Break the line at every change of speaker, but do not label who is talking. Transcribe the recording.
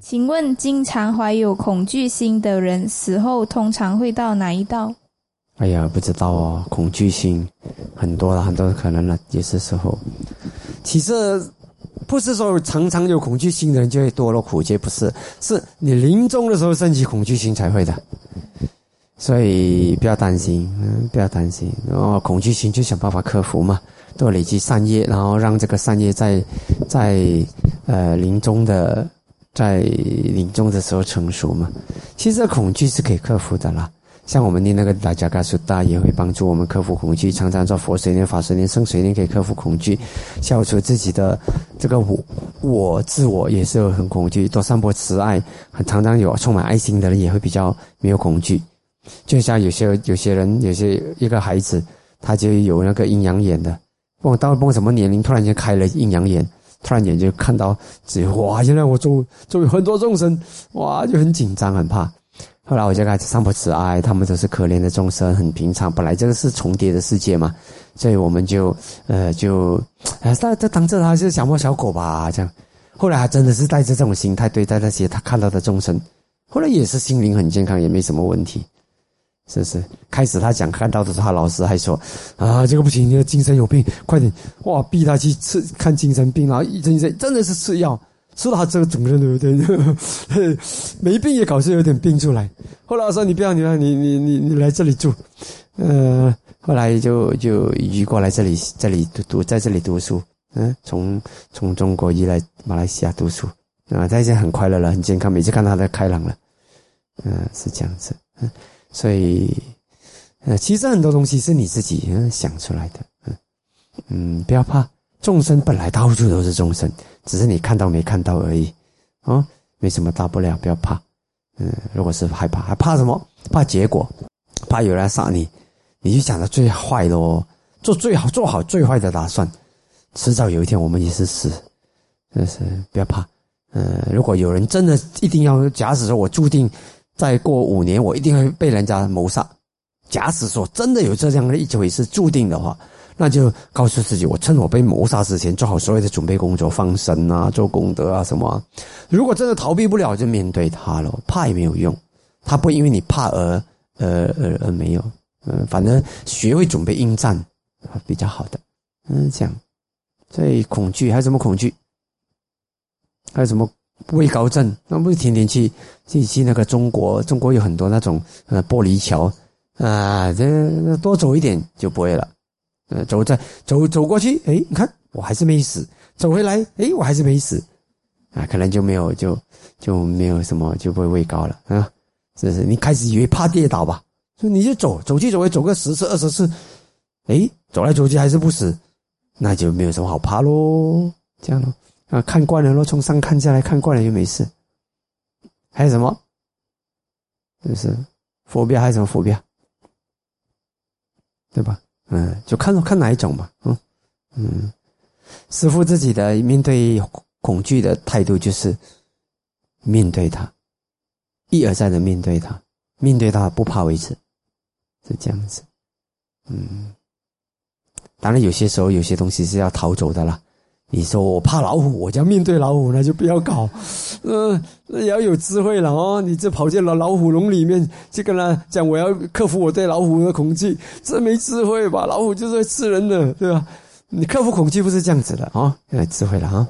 请问，经常怀有恐惧心的人死后通常会到哪一道？
哎呀，不知道哦，恐惧心很多了，很多可能了。有些时候，其实不是说常常有恐惧心的人就会堕落苦劫，不是，是你临终的时候升起恐惧心才会的。所以不要担心，嗯，不要担心。然后恐惧心就想办法克服嘛，多累积善业，然后让这个善业在在呃临终的在临终的时候成熟嘛。其实恐惧是可以克服的啦。像我们念那个大加嘎苏大也会帮助我们克服恐惧，常常做佛水念、法水念、圣水念可以克服恐惧，消除自己的这个我我自我也是很恐惧，多散播慈爱，很常常有充满爱心的人也会比较没有恐惧。就像有些有些人，有些一个孩子，他就有那个阴阳眼的，忘到忘什么年龄，突然间开了阴阳眼，突然间就看到只哇，原来我周周围很多众生，哇，就很紧张很怕。后来我就开始散播慈爱，他们都是可怜的众生，很平常。本来这个是重叠的世界嘛，所以我们就呃就啊，他他当着他是小猫小狗吧，这样。后来他真的是带着这种心态对待那些他看到的众生，后来也是心灵很健康，也没什么问题。是不是，开始他讲看到的时候，他老师还说啊，这个不行，你的精神有病，快点哇，逼他去吃看精神病，然后一针针真的是吃药。吃到他这个整个人对不对？没病也搞出有点病出来。后来我说你不要，你你你你你来这里住。呃，后来就就移过来这里这里读读在这里读书。嗯，从从中国移来马来西亚读书啊，他已经很快乐了，很健康，每次看他都开朗了。嗯，是这样子。嗯，所以呃，其实很多东西是你自己想出来的。嗯嗯，不要怕。众生本来到处都是众生，只是你看到没看到而已，啊，没什么大不了，不要怕。嗯，如果是害怕，还怕什么？怕结果，怕有人杀你，你就想到最坏的哦，做最好做好最坏的打算，迟早有一天我们也是死，真是不要怕。嗯，如果有人真的一定要，假使说我注定再过五年我一定会被人家谋杀，假使说真的有这样的一回事注定的话。那就告诉自己，我趁我被谋杀之前做好所有的准备工作，放生啊，做功德啊，什么？如果真的逃避不了，就面对他了。怕也没有用，他不因为你怕而而而而没有。嗯，反正学会准备应战比较好的。嗯，这样。所以恐惧还有什么恐惧？还有什么畏高症？那不是天天去去去那个中国？中国有很多那种呃玻璃桥啊，这多走一点就不会了。呃，走在走走过去，哎，你看我还是没死，走回来，哎，我还是没死，啊，可能就没有就就没有什么就不会畏高了啊，是不是？你开始以为怕跌倒吧？说你就走走去走回走个十次二十次，哎，走来走去还是不死，那就没有什么好怕喽，这样咯，啊，看惯了咯，从上看下来看惯了就没事。还有什么？就是佛标还有什么佛标？对吧？嗯，就看看哪一种吧。嗯嗯，师傅自己的面对恐惧的态度就是面对它，一而再的面对它，面对它不怕为止，是这样子。嗯，当然有些时候有些东西是要逃走的啦。你说我怕老虎，我就要面对老虎，那就不要搞。嗯，也要有智慧了哦。你这跑进了老虎笼里面，这个呢讲我要克服我对老虎的恐惧，这没智慧吧？老虎就是会吃人的，对吧？你克服恐惧不是这样子的啊，要有智慧了啊。